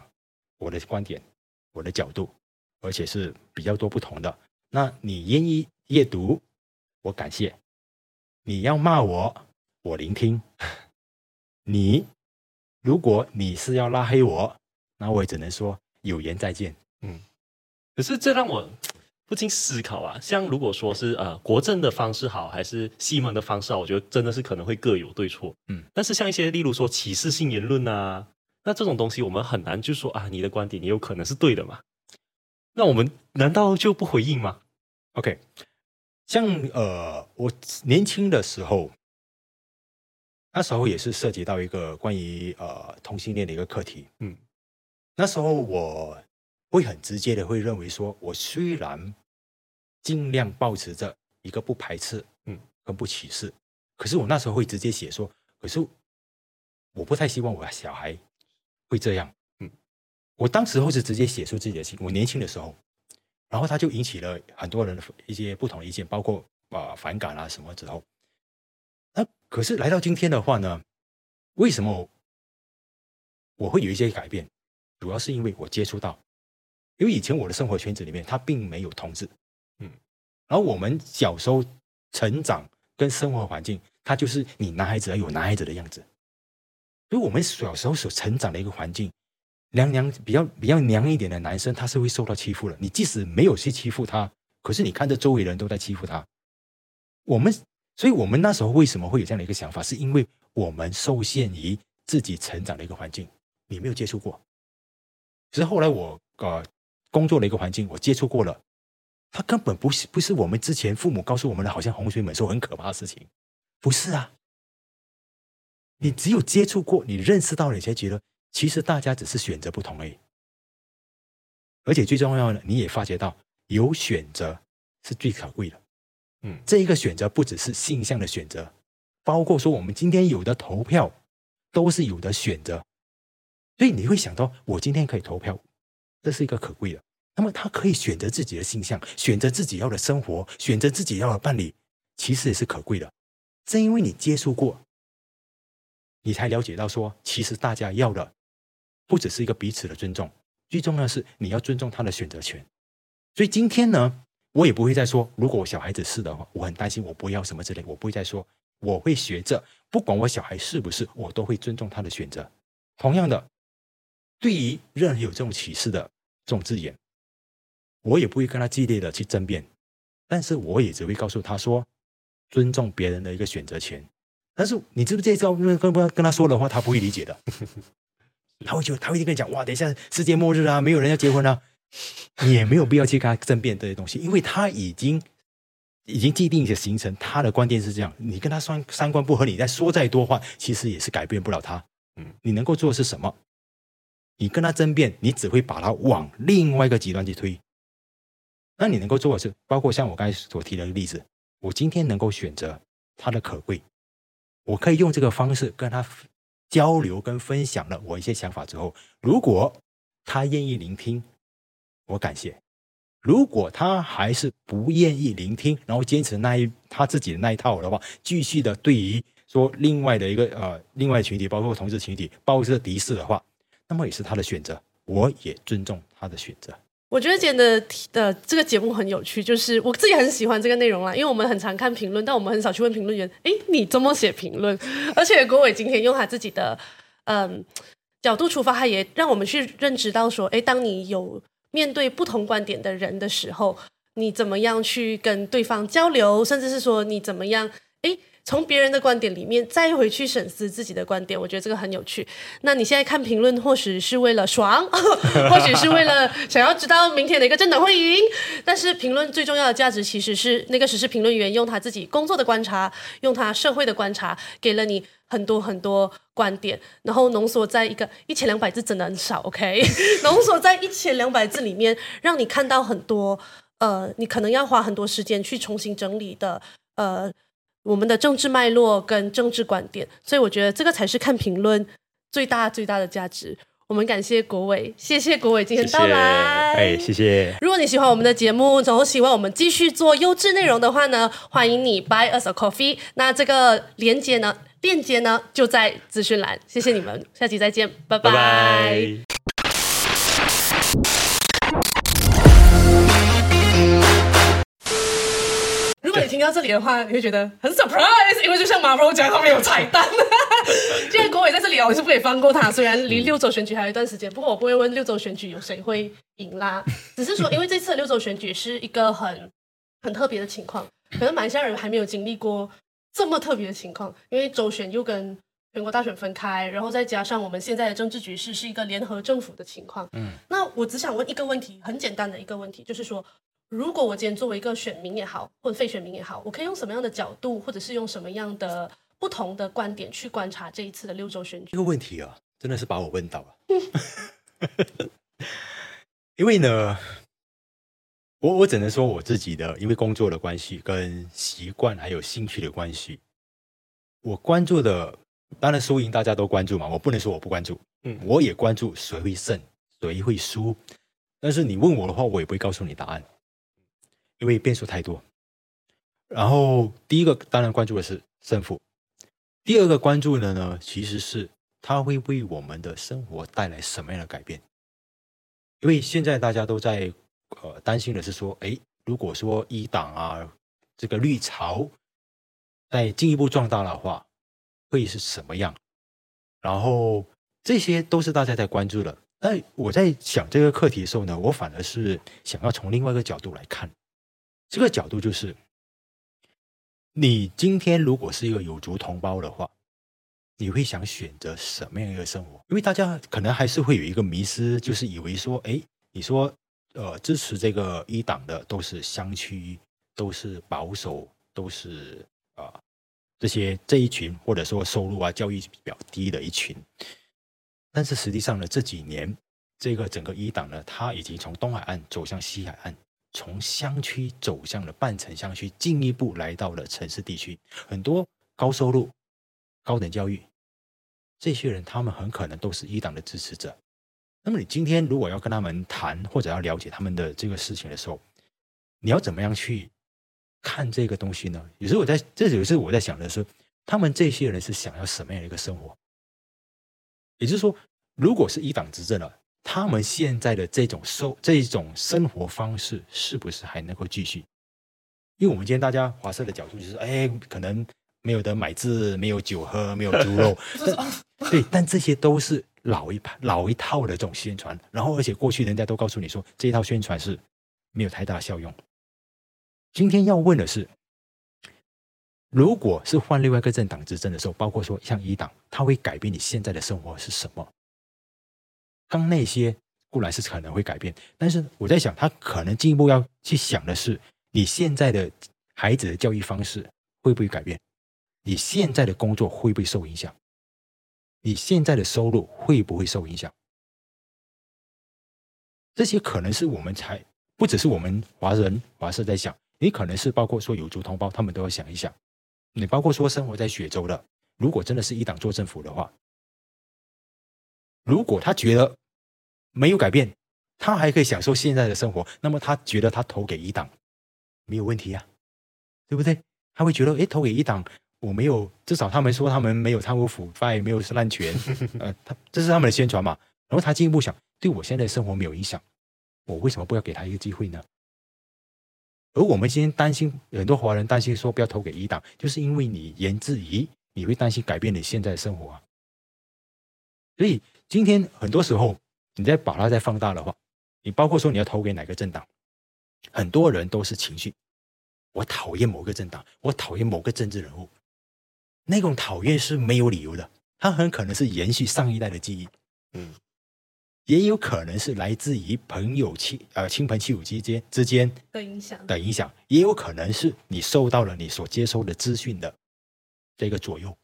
我的观点，我的角度，而且是比较多不同的。那你愿意阅读，我感谢；你要骂我，我聆听。你如果你是要拉黑我，那我也只能说有缘再见。嗯，可是这让我不禁思考啊，像如果说是呃国政的方式好，还是西门的方式好，我觉得真的是可能会各有对错。嗯，但是像一些例如说歧视性言论啊。那这种东西我们很难就说啊，你的观点你有可能是对的嘛？那我们难道就不回应吗？OK，像呃，我年轻的时候，那时候也是涉及到一个关于呃同性恋的一个课题。嗯，那时候我会很直接的会认为说，我虽然尽量保持着一个不排斥，嗯，跟不歧视，可是我那时候会直接写说，可是我不太希望我的小孩。会这样，嗯，我当时候是直接写出自己的心。我年轻的时候，然后他就引起了很多人的一些不同的意见，包括啊反感啊什么之后。那可是来到今天的话呢，为什么我会有一些改变？主要是因为我接触到，因为以前我的生活圈子里面他并没有同志，嗯，然后我们小时候成长跟生活环境，他就是你男孩子要有男孩子的样子。所以我们小时候所成长的一个环境，娘娘比较比较娘一点的男生，他是会受到欺负的。你即使没有去欺负他，可是你看着周围人都在欺负他。我们，所以我们那时候为什么会有这样的一个想法？是因为我们受限于自己成长的一个环境，你没有接触过。只是后来我呃工作的一个环境，我接触过了，他根本不是不是我们之前父母告诉我们的，好像洪水猛兽很可怕的事情，不是啊。你只有接触过，你认识到了，你才觉得其实大家只是选择不同而已。而且最重要的，你也发觉到有选择是最可贵的。嗯，这一个选择不只是性向的选择，包括说我们今天有的投票都是有的选择。所以你会想到，我今天可以投票，这是一个可贵的。那么他可以选择自己的性向，选择自己要的生活，选择自己要的伴侣，其实也是可贵的。正因为你接触过。你才了解到，说其实大家要的不只是一个彼此的尊重，最重要的是你要尊重他的选择权。所以今天呢，我也不会再说，如果我小孩子是的话，我很担心，我不要什么之类，我不会再说。我会学着，不管我小孩是不是，我都会尊重他的选择。同样的，对于任何有这种歧视的这种字眼，我也不会跟他激烈的去争辩，但是我也只会告诉他说，尊重别人的一个选择权。但是你知不知道，跟跟跟他说的话，他不会理解的。他会就他会跟你讲，哇，等一下世界末日啊，没有人要结婚啊，也没有必要去跟他争辩这些东西，因为他已经已经既定一些形成，他的观点是这样。你跟他三三观不合，你再说再多话，其实也是改变不了他。嗯，你能够做的是什么？你跟他争辩，你只会把他往另外一个极端去推。那你能够做的是，包括像我刚才所提的例子，我今天能够选择他的可贵。我可以用这个方式跟他交流、跟分享了我一些想法之后，如果他愿意聆听，我感谢；如果他还是不愿意聆听，然后坚持那一他自己的那一套的话，继续的对于说另外的一个呃另外群体，包括同志群体，抱着敌视的话，那么也是他的选择，我也尊重他的选择。我觉得今天的的这个节目很有趣，就是我自己很喜欢这个内容啦，因为我们很常看评论，但我们很少去问评论员，诶，你怎么写评论？而且郭伟今天用他自己的嗯角度出发，他也让我们去认知到说，诶，当你有面对不同观点的人的时候，你怎么样去跟对方交流，甚至是说你怎么样，诶。从别人的观点里面再回去审视自己的观点，我觉得这个很有趣。那你现在看评论，或许是为了爽，或许是为了想要知道明天哪个政党会赢。但是评论最重要的价值，其实是那个时事评论员用他自己工作的观察，用他社会的观察，给了你很多很多观点，然后浓缩在一个一千两百字，真的很少。OK，浓缩在一千两百字里面，让你看到很多呃，你可能要花很多时间去重新整理的呃。我们的政治脉络跟政治观点，所以我觉得这个才是看评论最大最大的价值。我们感谢国伟，谢谢国伟今天到来，哎，谢谢。如果你喜欢我们的节目，然后喜欢我们继续做优质内容的话呢，欢迎你 buy us a coffee。那这个链接呢，链接呢就在资讯栏。谢谢你们，下期再见，拜拜。你听到这里的话，你会觉得很 surprise，因为就像马龙讲，他们有彩蛋。既然国伟在这里啊，我是不可以放过他。虽然离六周选举还有一段时间，不过我不会问六周选举有谁会赢啦。只是说，因为这次的六周选举是一个很很特别的情况，可能马来西亚人还没有经历过这么特别的情况。因为州选又跟全国大选分开，然后再加上我们现在的政治局势是一个联合政府的情况。嗯，那我只想问一个问题，很简单的一个问题，就是说。如果我今天作为一个选民也好，或者非选民也好，我可以用什么样的角度，或者是用什么样的不同的观点去观察这一次的六州选举？这个问题啊，真的是把我问到了。因为呢，我我只能说我自己的，因为工作的关系、跟习惯还有兴趣的关系，我关注的当然输赢大家都关注嘛，我不能说我不关注。嗯，我也关注谁会胜，谁会输。但是你问我的话，我也不会告诉你答案。因为变数太多，然后第一个当然关注的是胜负，第二个关注的呢，其实是它会为我们的生活带来什么样的改变。因为现在大家都在呃担心的是说，哎，如果说一党啊这个绿潮再进一步壮大的话，会是什么样？然后这些都是大家在关注的。但我在想这个课题的时候呢，我反而是想要从另外一个角度来看。这个角度就是，你今天如果是一个有族同胞的话，你会想选择什么样一个生活？因为大家可能还是会有一个迷失，就是以为说，哎，你说，呃，支持这个一党的都是乡区，都是保守，都是啊这些这一群，或者说收入啊、教育比较低的一群。但是实际上呢，这几年这个整个一党呢，它已经从东海岸走向西海岸。从乡区走向了半城乡区，进一步来到了城市地区。很多高收入、高等教育这些人，他们很可能都是一党的支持者。那么，你今天如果要跟他们谈，或者要了解他们的这个事情的时候，你要怎么样去看这个东西呢？有时候我在这有时候我在想的是，他们这些人是想要什么样的一个生活？也就是说，如果是一党执政了。他们现在的这种收这种生活方式是不是还能够继续？因为我们今天大家华社的角度就是，哎，可能没有得买字，没有酒喝，没有猪肉，对，但这些都是老一派、老一套的这种宣传。然后，而且过去人家都告诉你说，这一套宣传是没有太大效用。今天要问的是，如果是换另外一个政党执政的时候，包括说像一党，它会改变你现在的生活是什么？刚那些固然是可能会改变，但是我在想，他可能进一步要去想的是，你现在的孩子的教育方式会不会改变？你现在的工作会不会受影响？你现在的收入会不会受影响？这些可能是我们才不只是我们华人华社在想，你可能是包括说有族同胞，他们都要想一想。你包括说生活在雪州的，如果真的是一党做政府的话。如果他觉得没有改变，他还可以享受现在的生活，那么他觉得他投给一党没有问题呀，对不对？他会觉得，哎，投给一党，我没有，至少他们说他们没有贪污腐败，没有滥权，呃，他这是他们的宣传嘛。然后他进一步想，对我现在生活没有影响，我为什么不要给他一个机会呢？而我们今天担心，很多华人担心说不要投给一党，就是因为你言之疑，你会担心改变你现在的生活啊。所以今天很多时候，你再把它再放大的话，你包括说你要投给哪个政党，很多人都是情绪，我讨厌某个政党，我讨厌某个政治人物。那种讨厌是没有理由的，它很可能是延续上一代的记忆，嗯，也有可能是来自于朋友亲呃亲朋戚友之间之间的影响。的影响，也有可能是你受到了你所接收的资讯的这个左右，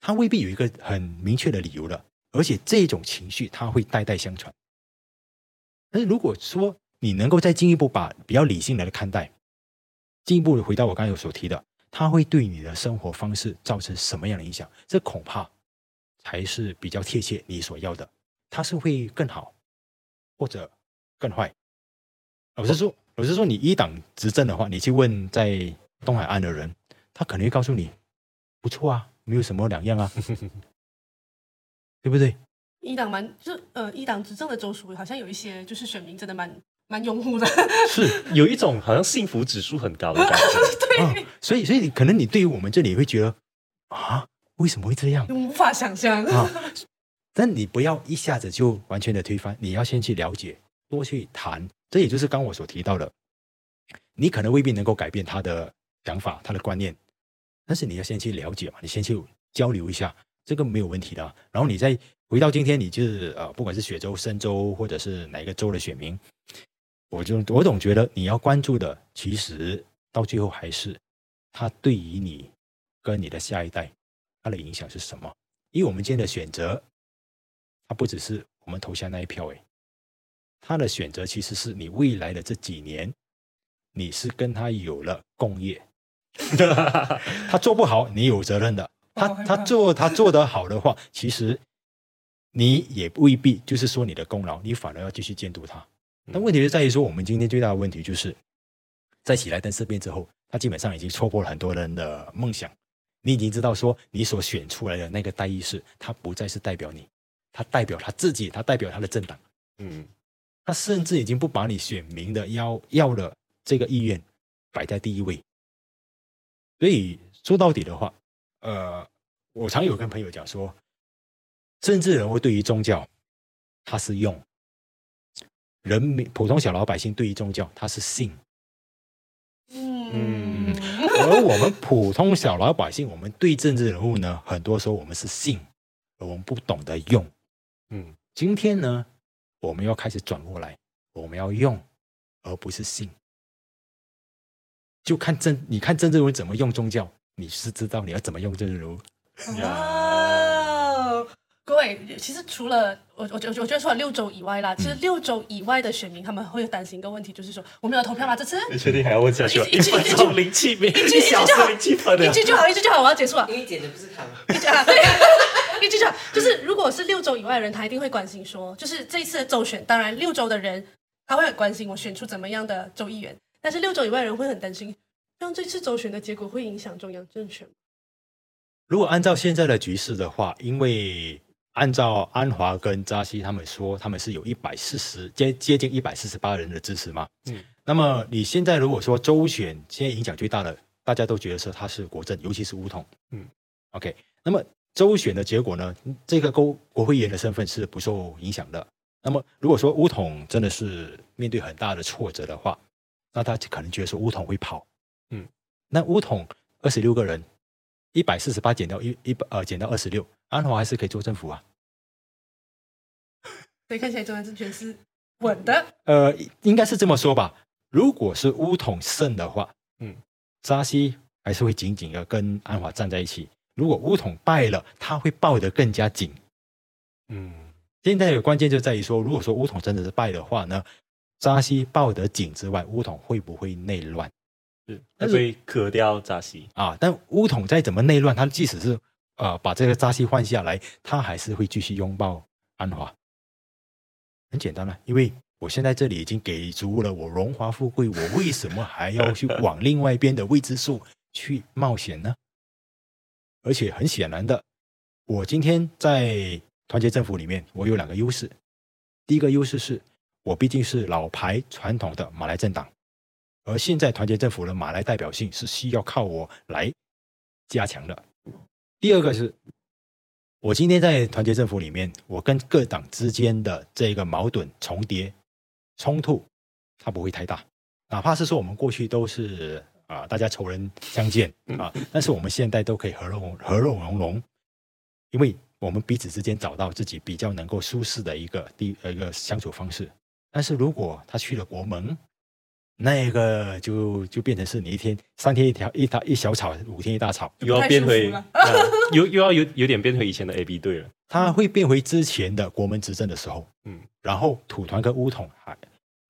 他未必有一个很明确的理由的，而且这种情绪它会代代相传。但是如果说你能够再进一步把比较理性的来看待，进一步回到我刚才所提的。它会对你的生活方式造成什么样的影响？这恐怕才是比较贴切你所要的。它是会更好，或者更坏。老实说，老实说，你一党执政的话，你去问在东海岸的人，他可能会告诉你，不错啊，没有什么两样啊，对不对？一党蛮就呃，一党执政的州属好像有一些就是选民真的蛮。蛮拥护的，是有一种好像幸福指数很高的感觉。对，所以所以可能你对于我们这里会觉得啊，为什么会这样？无法想象啊。但你不要一下子就完全的推翻，你要先去了解，多去谈。这也就是刚我所提到的，你可能未必能够改变他的想法、他的观念，但是你要先去了解嘛，你先去交流一下，这个没有问题的。然后你再回到今天，你就是呃，不管是雪州、深州，或者是哪一个州的选民。我就我总觉得你要关注的，其实到最后还是他对于你跟你的下一代他的影响是什么？因为我们今天的选择，它不只是我们投下那一票，诶，他的选择其实是你未来的这几年，你是跟他有了共业，他做不好你有责任的，他他做他做得好的话，其实你也未必就是说你的功劳，你反而要继续监督他。但问题是在于说，我们今天最大的问题就是，在喜来登事变之后，他基本上已经戳破了很多人的梦想。你已经知道说，你所选出来的那个代议士，他不再是代表你，他代表他自己，他代表他的政党。嗯，他甚至已经不把你选民的要要的这个意愿摆在第一位。所以说到底的话，呃，我常有跟朋友讲说，政治人物对于宗教，他是用。人民普通小老百姓对于宗教，他是信，嗯，而我们普通小老百姓，我们对政治人物呢，很多时候我们是信，而我们不懂得用，嗯，今天呢，我们要开始转过来，我们要用，而不是信，就看政，你看政治人物怎么用宗教，你是知道你要怎么用政治人物。各位，其实除了我，我觉我觉得除了六周以外啦，其实六周以外的选民他们会担心一个问题，就是说我们有投票吗？这次你确定还要问下去？一句一句零七名，一句一句就好，一句就好，一句就好，我要结束了。因为剪的不是他，一句啊，对，一句就好。就是如果是六州以外的人，他一定会关心说，就是这一次的州选，当然六州的人他会很关心我选出怎么样的州议员，但是六州以外人会很担心，像这次周选的结果会影响中央政权。如果按照现在的局势的话，因为按照安华跟扎西他们说，他们是有一百四十接接近一百四十八人的支持嘛。嗯，那么你现在如果说周选，现在影响最大的，大家都觉得是他是国政，尤其是乌统。嗯，OK，那么周选的结果呢，这个国国会议员的身份是不受影响的。那么如果说乌统真的是面对很大的挫折的话，那他可能觉得说乌统会跑。嗯，那乌统二十六个人，一百四十八减掉一一百呃减到二十六，安华还是可以做政府啊。所以看起来中央政权是稳的。呃，应该是这么说吧。如果是乌统胜的话，嗯，扎西还是会紧紧的跟安华站在一起。如果乌统败了，他会抱得更加紧。嗯，现在的关键就在于说，如果说乌统真的是败的话呢，扎西抱得紧之外，乌统会不会内乱？是，会会磕掉扎西啊。但乌统再怎么内乱，他即使是呃把这个扎西换下来，他还是会继续拥抱安华。很简单了，因为我现在这里已经给足了我荣华富贵，我为什么还要去往另外一边的未知数去冒险呢？而且很显然的，我今天在团结政府里面，我有两个优势。第一个优势是我毕竟是老牌传统的马来政党，而现在团结政府的马来代表性是需要靠我来加强的。第二个是，我今天在团结政府里面，我跟各党之间的这个矛盾重叠冲突，它不会太大。哪怕是说我们过去都是啊，大家仇人相见啊，但是我们现在都可以和融和乐融融，因为我们彼此之间找到自己比较能够舒适的一个第一个相处方式。但是如果他去了国门，那个就就变成是你一天三天一条一大一小吵，五天一大吵，又要变回，又又要有有点变回以前的 A B 队了。他会变回之前的国门执政的时候，嗯，然后土团跟乌统还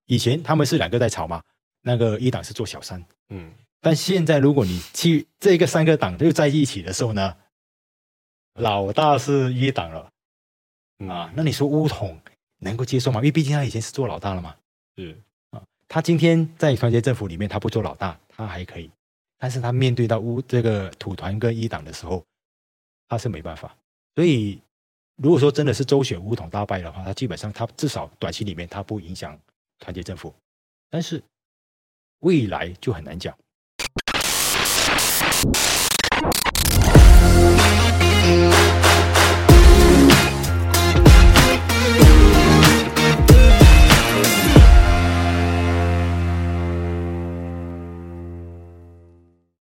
以前他们是两个在吵嘛。那个一党是做小三，嗯，但现在如果你去这个三个党又在一起的时候呢，老大是一党了，啊，那你说乌统能够接受吗？因为毕竟他以前是做老大了嘛，是啊，他今天在团结政府里面他不做老大，他还可以，但是他面对到乌这个土团跟一党的时候，他是没办法。所以如果说真的是周选乌统大败的话，他基本上他至少短期里面他不影响团结政府，但是。未来就很难讲。